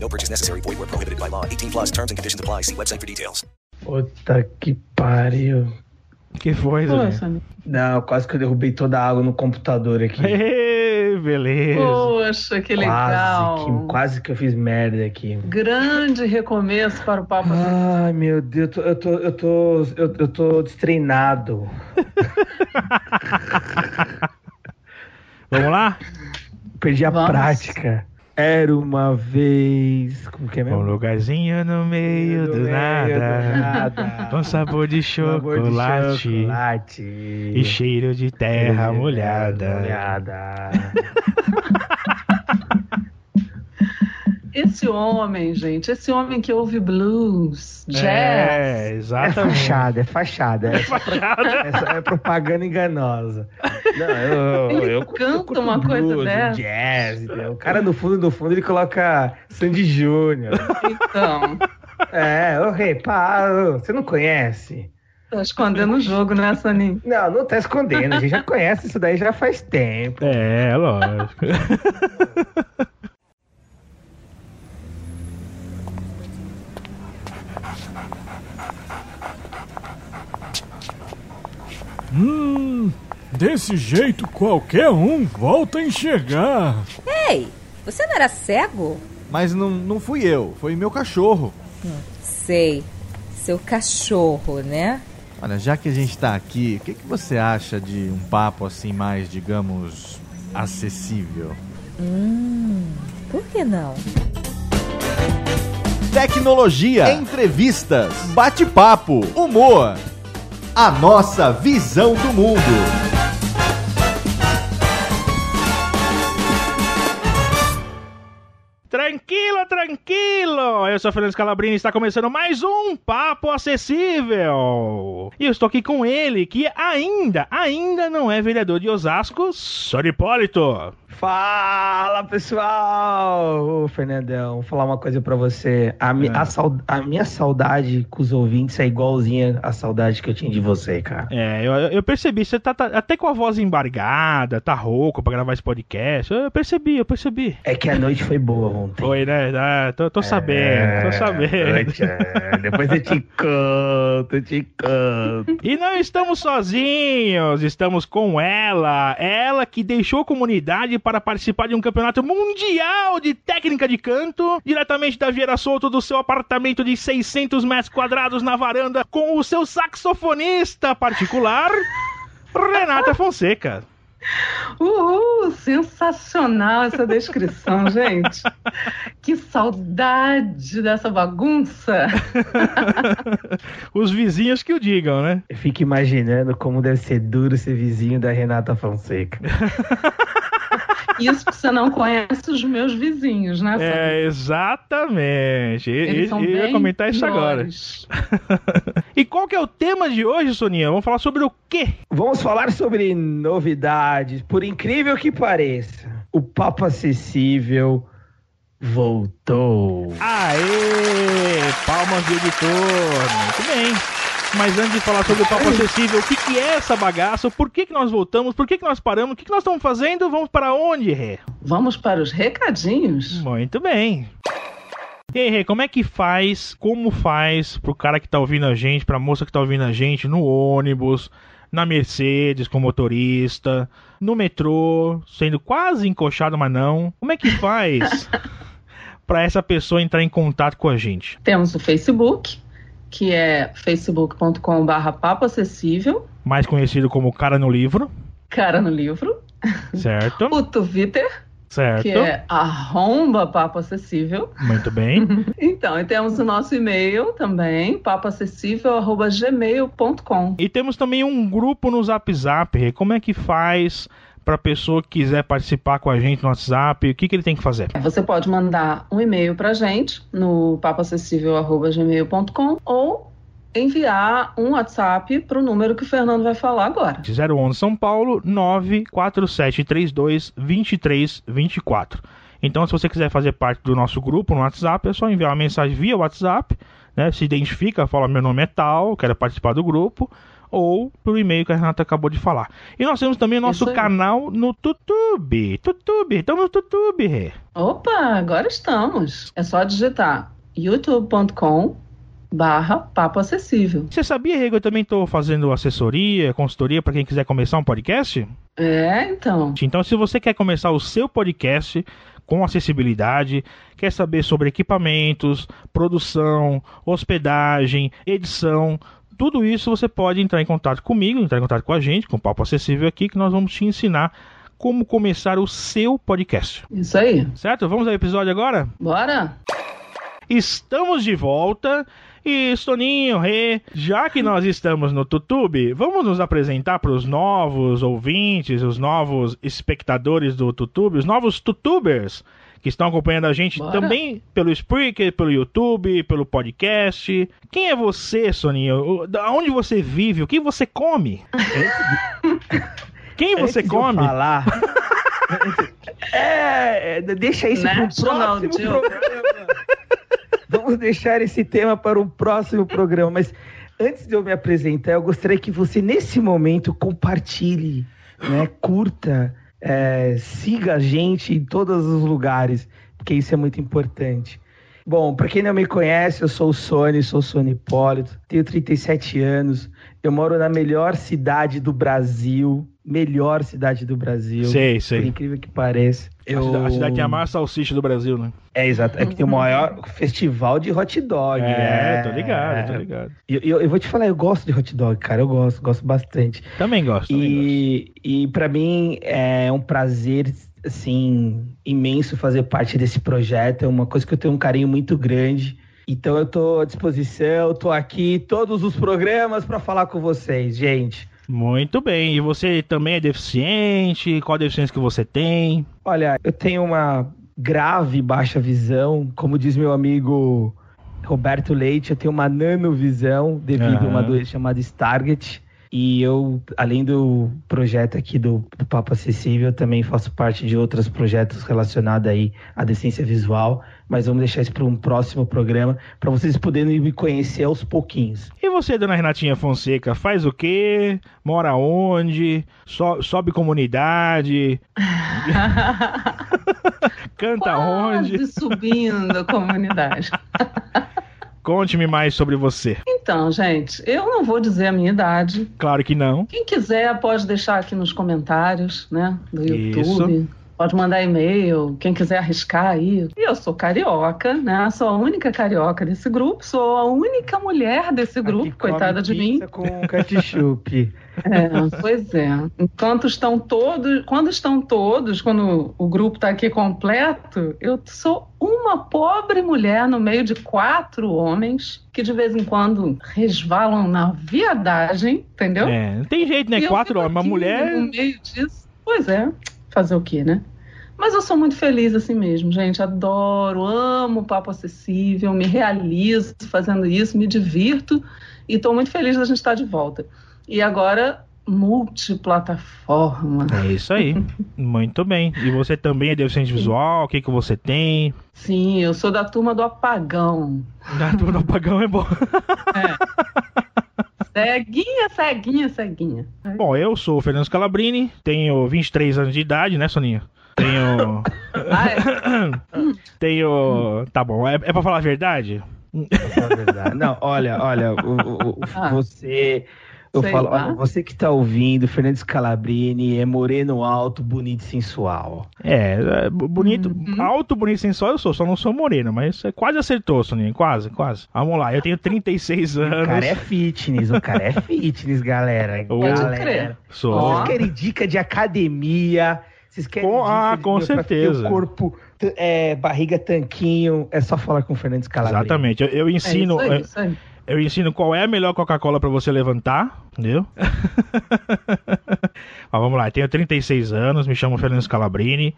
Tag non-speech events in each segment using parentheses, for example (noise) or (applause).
No purchase necessary. Void where prohibited by law. 18 plus terms and conditions apply. See website for details. Puta que pariu. Que foi, Zé? Não, quase que eu derrubei toda a água no computador aqui. Beleza. poxa, que legal. Quase que, quase que eu fiz merda aqui. Grande recomeço para o Papo Ai, meu Deus, eu tô, eu tô, eu tô, eu, eu tô destreinado. (laughs) Vamos lá? Perdi a Vamos. prática. Era uma vez. Como que é Um mesmo? lugarzinho no meio do, meio nada. do nada. (laughs) Com sabor de Sabor de chocolate. chocolate. E cheiro de terra molhada. molhada. (laughs) Esse homem, gente, esse homem que ouve blues, jazz. É, É exatamente. fachada, é fachada. É, Fachada. (laughs) Essa é propaganda enganosa. Não, eu, Ele eu, canta eu curto uma coisa blues, dessa. Jazz, entendeu? O cara no fundo, no fundo, ele coloca Sandy Júnior. Então, É, ô rei, você não conhece? tá escondendo o jogo, né, Saninho? Não, não tá escondendo, a gente já conhece isso daí já faz tempo. É, lógico. (laughs) Hum, desse jeito qualquer um volta a enxergar. Ei, você não era cego? Mas não, não fui eu, foi meu cachorro. Sei. Seu cachorro, né? Olha, já que a gente tá aqui, o que, que você acha de um papo assim mais, digamos, acessível? Por que não? Tecnologia, entrevistas, bate-papo, humor. A nossa visão do mundo. Tranquilo, tranquilo! Eu sou o Fernando Scalabrini e está começando mais um Papo Acessível! E eu estou aqui com ele, que ainda, ainda não é vereador de Osasco, Sr. Fala pessoal! Ô Fernandão, vou falar uma coisa pra você. A, mi- É. a, a minha saudade com os ouvintes é igualzinha à saudade que eu tinha de você, cara. É, eu, eu percebi, você tá, tá até com a voz embargada, tá rouco pra gravar esse podcast. Eu percebi, eu percebi. É que a noite foi boa ontem. Foi, né? Ah, tô, tô sabendo, tô sabendo. noite, é, Depois eu te conto, eu te conto. E não estamos sozinhos, estamos com ela, ela que deixou a comunidade para participar de um campeonato mundial de técnica de canto, diretamente da Vieira Solto do seu apartamento de 600 metros quadrados na varanda, com o seu saxofonista particular, Renata Fonseca. Uhul, sensacional essa descrição, (laughs) gente. Que saudade dessa bagunça. Os vizinhos que o digam, né? Eu fico imaginando como deve ser duro ser vizinho da Renata Fonseca. (laughs) Isso que você não conhece os meus vizinhos, né? Saninho? É, exatamente. E- Eles e- são Eu ia bem comentar isso agora. (laughs) E qual que é o tema de hoje, Soninha? Vamos falar sobre o quê? Vamos falar sobre novidades. Por incrível que pareça, o Papo Acessível voltou. Aê! Palmas do editor! Muito bem. Mas antes de falar sobre o papo acessível, o que, que é essa bagaça? Por que, que nós voltamos? Por que, que nós paramos? O que, que nós estamos fazendo? Vamos para onde, Rê? Vamos para os recadinhos. Muito bem. E aí, como é que faz? Como faz pro cara que tá ouvindo a gente, pra moça que tá ouvindo a gente no ônibus, na Mercedes com motorista, no metrô, sendo quase encoxado, mas não? Como é que faz (laughs) pra essa pessoa entrar em contato com a gente? Temos o Facebook, que é facebook.com.br papo acessível, Mais conhecido como Cara no Livro, cara no livro. certo? (laughs) O Twitter, Certo. que é arromba papo acessível. Muito bem. (laughs) Então, e temos o nosso e-mail também, papoacessível.gmail.com. E temos também um grupo no Zap Zap. Como é que faz pra pessoa que quiser participar com a gente no WhatsApp? O que, que ele tem que fazer? Você pode mandar um e-mail pra gente no papoacessível.gmail.com ou enviar um WhatsApp para o número que o Fernando vai falar agora. 011 São Paulo 94732 2324. Então, se você quiser fazer parte do nosso grupo no WhatsApp, é só enviar uma mensagem via WhatsApp, né? Se identifica, fala meu nome é tal, quero participar do grupo, ou pelo e-mail que a Renata acabou de falar. E nós temos também nosso Isso aí. canal no YouTube. YouTube, estamos no YouTube. Opa, agora estamos. É só digitar youtube.com barra papo acessível. Você sabia, Rego, eu também estou fazendo assessoria, consultoria para quem quiser começar um podcast? É, então. Então, se você quer começar o seu podcast com acessibilidade, quer saber sobre equipamentos, produção, hospedagem, edição, tudo isso você pode entrar em contato comigo, entrar em contato com a gente, com o Papo Acessível aqui, que nós vamos te ensinar como começar o seu podcast. Isso aí. Certo? Vamos ao episódio agora? Bora? Estamos de volta. E Soninho, Rê, já que nós estamos no YouTube, vamos nos apresentar para os novos ouvintes, os novos espectadores do YouTube, os novos tutubers que estão acompanhando a gente Bora. também pelo Spreaker, pelo YouTube, pelo podcast. Quem é você, Soninho? O- Da onde você vive? O que você come? Quem você Antes de eu come? falar. é, é, deixa isso para o National próximo programa. Vamos deixar esse tema para um próximo programa. Mas antes de eu me apresentar, eu gostaria que você, nesse momento, compartilhe, né, curta, é, siga a gente em todos os lugares, porque isso é muito importante. Bom, para quem não me conhece, eu sou o Sony, sou o Sony Hipólito, tenho 37 anos, eu moro na melhor cidade do Brasil, melhor cidade do Brasil. Sei, Por sei. incrível que pareça. A cida- A cidade tem a maior salsicha do Brasil, né? É, exato. É que tem o maior festival de hot dog. É, né? tô ligado, tô ligado. Eu, eu, eu vou te falar, eu gosto de hot dog, cara. Eu gosto, gosto bastante. Também gosto. Também gosto. E, e para mim é um prazer, assim, imenso fazer parte desse projeto. É uma coisa que eu tenho um carinho muito grande. Então eu tô à disposição, tô aqui todos os programas para falar com vocês, gente. Muito bem. E você também é deficiente? Qual a deficiência que você tem? Olha, eu tenho uma grave baixa visão, como diz meu amigo Roberto Leite, eu tenho uma nanovisão devido a uma doença chamada Stargardt. E eu, além do projeto aqui do, do Papo Acessível, também faço parte de outros projetos relacionados aí à deficiência visual. Mas vamos deixar isso para um próximo programa, para vocês poderem me conhecer aos pouquinhos. E você, dona Renatinha Fonseca, faz o quê? Mora onde? So- sobe comunidade? (laughs) Canta onde? Quase subindo a comunidade. (laughs) Conte-me mais sobre você. Então, gente, eu não vou dizer a minha idade. Claro que não. Quem quiser pode deixar aqui nos comentários, né, do YouTube. Isso. Pode mandar e-mail, quem quiser arriscar aí. E eu sou carioca, né? Sou a única carioca desse grupo, sou a única mulher desse grupo, coitada de mim. Com ketchup. (laughs) É, pois é. Enquanto estão todos, quando estão todos, quando o grupo está aqui completo, eu sou uma pobre mulher no meio de quatro homens que de vez em quando resvalam na viadagem, entendeu? É, não tem jeito, né? E Quatro homens, uma mulher. No meio disso. Pois é, fazer o quê, né? Mas eu sou muito feliz assim mesmo, gente. Adoro, amo o papo acessível, me realizo fazendo isso, me divirto e estou muito feliz da gente estar de volta. E agora, multiplataforma. É isso aí. (laughs) Muito bem. E você também é deficiente visual? O que, que você tem? Sim, eu sou da turma do apagão. Da turma do apagão é bom. (laughs) Ceguinha, ceguinha, ceguinha. Bom, eu sou o Fernando Scalabrini, tenho 23 anos de idade, né, Soninha? Tenho. (laughs) Ah, é? (coughs) tenho. Tá bom, é, é pra falar a verdade? Pra falar a verdade. Não, olha, olha, o- o- o- Ah. você. Eu Sei falo, olha, você que tá ouvindo, Fernando Scalabrini é moreno alto, bonito e sensual. É, é, bonito, Uhum. alto, bonito, sensual eu sou, só não sou moreno, mas você quase acertou, Soninha, quase, quase. Vamos lá, eu tenho 36 O anos. cara é fitness, o cara é (laughs) fitness, galera. Galera. crer. Sou. Vocês querem dica de academia? Vocês querem Com- dica ah, de- com certeza. o corpo, é, barriga tanquinho, é só falar com o Fernando Scalabrini. Exatamente, eu, eu É ensino. isso aí, isso aí. Eu ensino qual é a melhor Coca-Cola pra você levantar, entendeu? (laughs) Mas vamos lá, eu tenho 36 anos, me chamo Fernando Scalabrini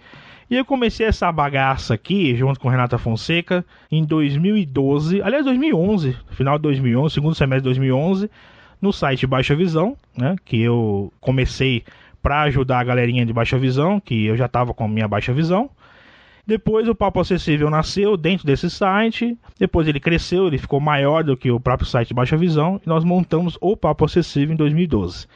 E eu comecei essa bagaça aqui, junto com Renata Fonseca, em 2012, aliás, 2011, final de 2011, segundo semestre de 2011, no site Baixa Visão, né, que eu comecei para ajudar a galerinha de Baixa Visão, que eu já estava com a minha Baixa Visão. Depois o Papo Acessível nasceu dentro desse site, depois ele cresceu, ele ficou maior do que o próprio site Baixa Visão, e nós montamos o Papo Acessível em 2012.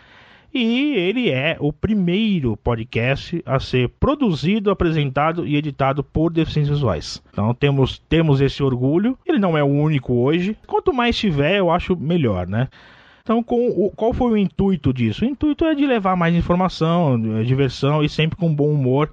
E ele é o primeiro podcast a ser produzido, apresentado e editado por deficientes visuais. Então temos, temos esse orgulho. Ele não é o único hoje. Quanto mais tiver, eu acho melhor, né? Então, o, qual foi o intuito disso? O intuito é de levar mais informação, diversão e sempre com bom humor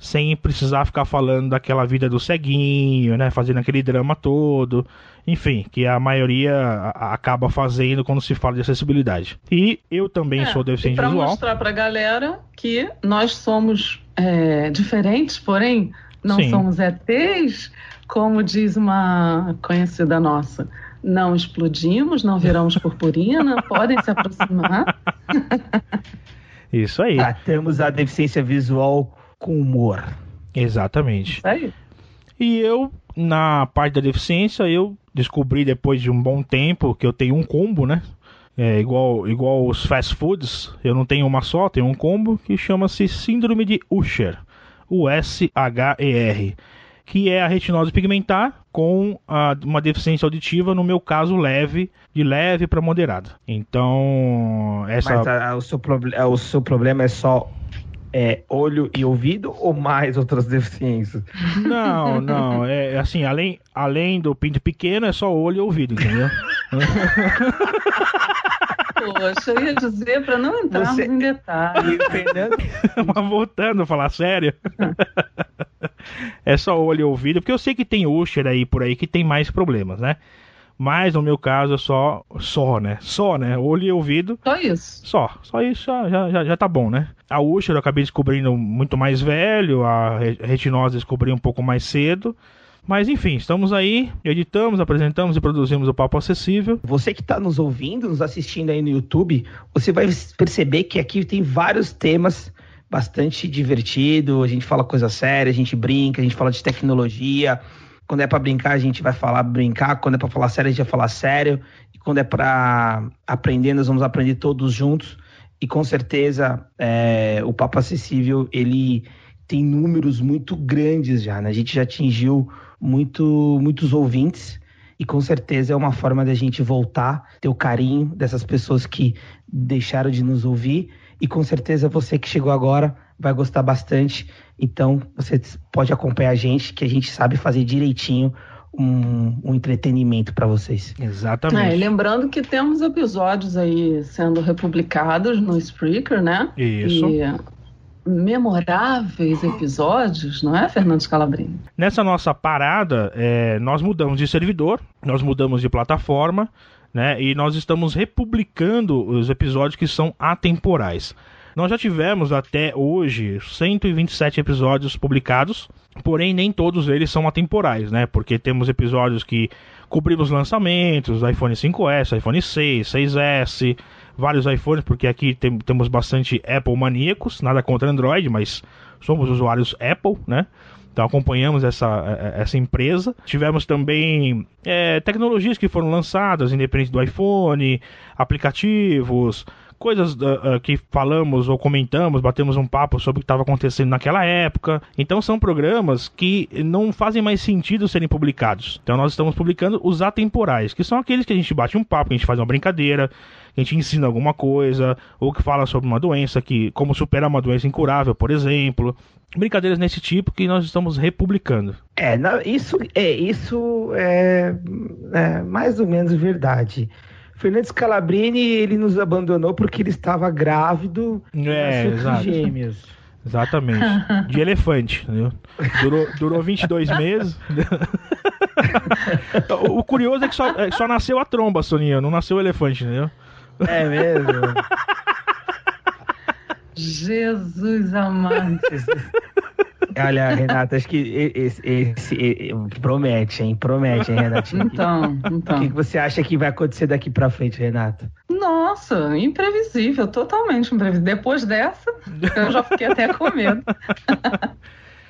sem precisar ficar falando daquela vida do ceguinho, né? Fazendo aquele drama todo. Enfim, que a maioria acaba fazendo quando se fala de acessibilidade. E eu também é, sou deficiente pra visual. Para mostrar pra galera que nós somos é, diferentes, porém não Sim. somos ETs, como diz uma conhecida nossa. Não explodimos, não viramos purpurina, (laughs) podem se aproximar. Isso aí. Tratamos a deficiência visual com humor. Exatamente. Isso aí. E eu, na parte da deficiência, eu descobri depois de um bom tempo que eu tenho um combo, né? É, igual, igual os fast foods, eu não tenho uma só, tenho um combo que chama-se Síndrome de Usher, o S-H-E-R, que é a retinose pigmentar com a, uma deficiência auditiva, no meu caso, leve, de leve para moderada. Então, essa. Mas a, a, o, seu o seu problema é só é olho e ouvido ou mais outras deficiências? Não, (laughs) não. É assim, além, além do pinto pequeno, é só olho e ouvido, entendeu? (laughs) Poxa, eu ia dizer para não entrarmos Você... em detalhes. Fernando... (laughs) Mas voltando a falar sério. é só olho e ouvido, porque eu sei que tem Usher aí por aí que tem mais problemas, né? Mas no meu caso é só, só, né? Só, né? Olho e ouvido. Só isso. Só. Só isso já, já, já tá bom, né? A Usher eu acabei descobrindo muito mais velho, a retinose descobri um pouco mais cedo. Mas enfim, estamos aí, editamos, apresentamos e produzimos o Papo Acessível. Você que está nos ouvindo, nos assistindo aí no YouTube, você vai perceber que aqui tem vários temas bastante divertido. A gente fala coisa séria, a gente brinca, a gente fala de tecnologia, quando é para brincar, a gente vai falar brincar. Quando é para falar sério, a gente vai falar sério. E quando é para aprender, nós vamos aprender todos juntos. E com certeza, é, o Papo Acessível, ele tem números muito grandes já, né? A gente já atingiu muito, muitos ouvintes. E com certeza é uma forma da gente voltar, ter o carinho dessas pessoas que deixaram de nos ouvir. E com certeza você que chegou agora vai gostar bastante. Então, você pode acompanhar a gente, que a gente sabe fazer direitinho um, um entretenimento para vocês. Exatamente. É, lembrando que temos episódios aí sendo republicados no Spreaker, né? Isso. E memoráveis episódios, não é, Fernando Scalabrini? Nessa nossa parada, é, nós mudamos de servidor, nós mudamos de plataforma, né? E nós estamos republicando os episódios que são atemporais. Nós já tivemos até hoje 127 episódios publicados, porém nem todos eles são atemporais, né? Porque temos episódios que cobrimos lançamentos, iPhone 5S, iPhone 6, 6S, vários iPhones, porque aqui tem, temos bastante Apple maníacos, nada contra Android, mas somos usuários Apple, né? Então acompanhamos essa, é, é, essa empresa. Tivemos também é, tecnologias que foram lançadas, independente do iPhone, aplicativos, coisas uh, uh, que falamos ou comentamos, batemos um papo sobre o que estava acontecendo naquela época. Então são programas que não fazem mais sentido serem publicados. Então nós estamos publicando os atemporais, que são aqueles que a gente bate um papo, que a gente faz uma brincadeira, que a gente ensina alguma coisa, ou que fala sobre uma doença, que como superar uma doença incurável, por exemplo. Brincadeiras nesse tipo que nós estamos republicando. É, isso é isso é, é mais ou menos verdade. Fernando Scalabrini, ele nos abandonou porque ele estava grávido é, exato. gêmeos. Exatamente. De elefante, entendeu? Durou, durou 22 meses. (laughs) o curioso é que só, é, só nasceu a tromba, Soninha, não nasceu o elefante, entendeu? É mesmo? Jesus amado. (laughs) Olha, Renata, acho que esse, esse, esse, promete, hein? Promete, hein, Renatinha? Então, então. O que você acha que vai acontecer daqui pra frente, Renata? Nossa, imprevisível, totalmente imprevisível. Depois dessa, eu já fiquei até com medo.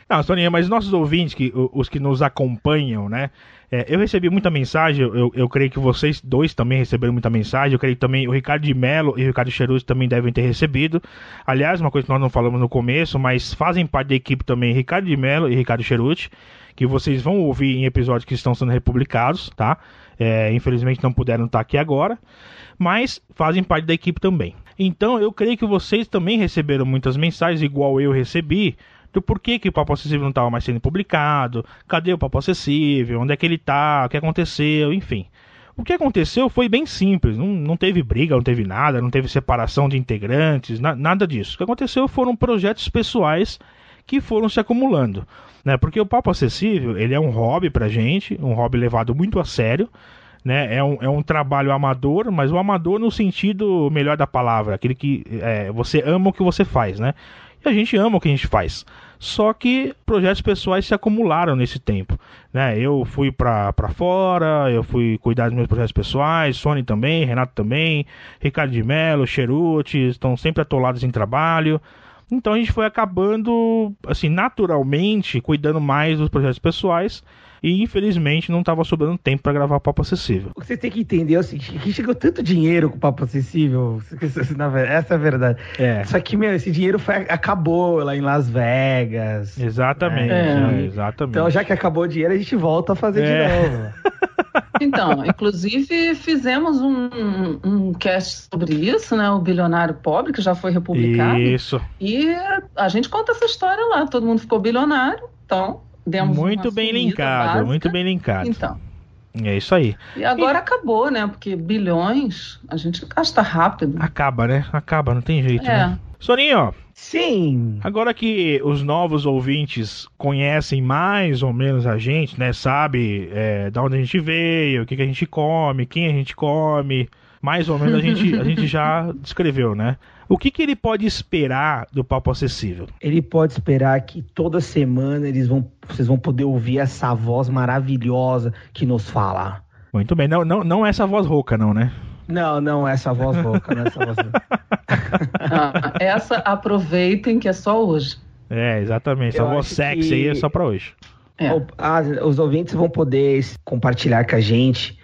Não, (laughs) Soninha, mas nossos ouvintes, que, os que nos acompanham, né? É, eu recebi muita mensagem, eu, eu creio que vocês dois também receberam muita mensagem, eu creio que também o Ricardo de Mello e o Ricardo Cheruti também devem ter recebido. Aliás, uma coisa que nós não falamos no começo, mas fazem parte da equipe também Ricardo de Mello e Ricardo Cheruti, que vocês vão ouvir em episódios que estão sendo republicados, tá? É, infelizmente não puderam estar aqui agora, mas fazem parte da equipe também. Então eu creio que vocês também receberam muitas mensagens, igual eu recebi, do porquê que o Papo Acessível não estava mais sendo publicado, cadê o Papo Acessível, onde é que ele está, o que aconteceu, enfim. O que aconteceu foi bem simples, não, não teve briga, não teve nada, não teve separação de integrantes, na, nada disso. O que aconteceu foram projetos pessoais que foram se acumulando. Né? Porque o Papo Acessível ele é um hobby pra gente, um hobby levado muito a sério. Né? É, um, é um trabalho amador, mas o amador no sentido melhor da palavra, aquele que é, você ama o que você faz, né? E a gente ama o que a gente faz. Só que projetos pessoais se acumularam nesse tempo. Né? Eu fui para fora, eu fui cuidar dos meus projetos pessoais, Sony também, Renato também, Ricardo de Mello, Cheruti, estão sempre atolados em trabalho. Então a gente foi acabando, assim, naturalmente, cuidando mais dos projetos pessoais e infelizmente não estava sobrando tempo para gravar Papo Acessível. O que você tem que entender é o seguinte: que chegou tanto dinheiro com o Papo Acessível, (laughs) essa é a verdade. É. Só que, meu, esse dinheiro foi, acabou lá em Las Vegas. Exatamente, é. exatamente. Então, já que acabou o dinheiro, a gente volta a fazer é. de novo. (laughs) Então, inclusive fizemos um, um cast sobre isso, né? O Bilionário Pobre, que já foi republicado. Isso. E a gente conta essa história lá. Todo mundo ficou bilionário, então demos Muito bem linkado, básica. muito bem linkado. Então. É isso aí. E agora e... acabou, né? Porque bilhões a gente gasta rápido. Acaba, né? Acaba, não tem jeito, é. né? Soninho, Sim. Agora que os novos ouvintes conhecem mais ou menos a gente, né? Sabe é, da onde a gente veio, o que, que a gente come, quem a gente come, mais ou menos a gente, a gente (laughs) já descreveu, né? O que, que ele pode esperar do Papo Acessível? Ele pode esperar que toda semana eles vão, vocês vão poder ouvir essa voz maravilhosa que nos fala. Muito bem, não, não, não essa voz rouca, não, né? Não, não, essa voz rouca, não essa voz (laughs) ah, essa aproveitem que é só hoje. É, exatamente. Essa voz sexy que... aí é só pra hoje. É. Ah, os ouvintes vão poder compartilhar com a gente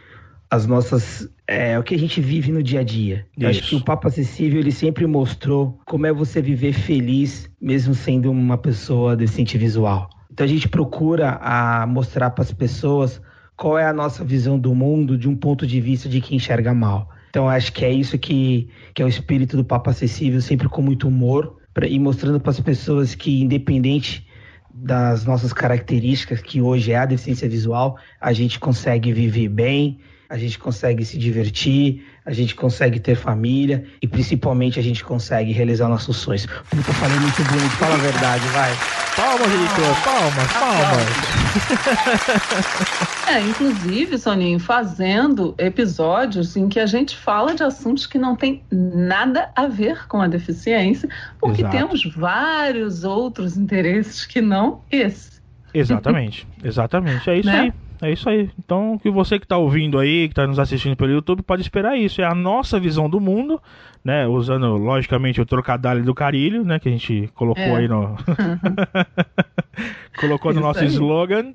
as nossas. É, o que a gente vive no dia a dia. Acho que o Papo Acessível ele sempre mostrou como é você viver feliz, mesmo sendo uma pessoa deficiente visual. Então a gente procura a mostrar para as pessoas qual é a nossa visão do mundo de um ponto de vista de quem enxerga mal. Então acho que é isso que, que é o espírito do Papo Acessível, sempre com muito humor, pra, e mostrando para as pessoas que, independente das nossas características, que hoje é a deficiência visual, a gente consegue viver bem, a gente consegue se divertir, a gente consegue ter família e principalmente a gente consegue realizar nossos sonhos. Puta, falei muito bonito, fala a verdade, vai. Palmas, editor, palmas, palmas. (laughs) É, inclusive, Soninho, fazendo episódios em que a gente fala de assuntos que não tem nada a ver com a deficiência, porque Exato. temos vários outros interesses que não esse. Exatamente, exatamente. É isso né? aí. É isso aí. Então, que você que está ouvindo aí, que está nos assistindo pelo YouTube, pode esperar isso. É a nossa visão do mundo, né? Usando, logicamente, o trocadilho do carilho, né? Que a gente colocou é. aí no. (laughs) colocou no nosso aí. slogan.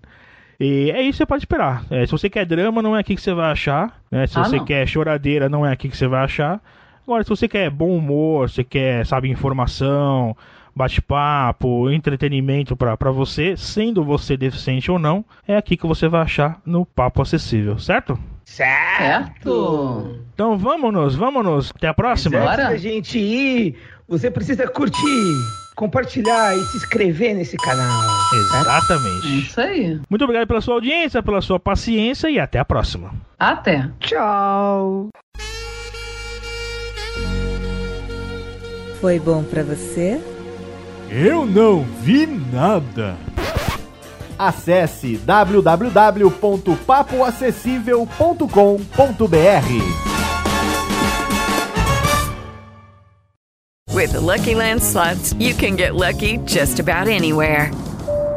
E é isso que você pode esperar. É, se você quer drama, não é aqui que você vai achar. Né? Se ah, você não. quer choradeira, não é aqui que você vai achar. Agora, se você quer bom humor, você quer, sabe, informação, bate-papo, entretenimento para você, sendo você deficiente ou não, é aqui que você vai achar no Papo Acessível, certo? Certo! Então vamos, vamos. Até a próxima. Bora. Antes gente ir, você precisa curtir, compartilhar e se inscrever nesse canal. Exatamente. É isso aí. Muito obrigado pela sua audiência, pela sua paciência e até a próxima. Até. Tchau. Foi bom para você? Eu não vi nada. Acesse www.papoacessível.com.br. With the Lucky Land slots, you can get lucky just about anywhere.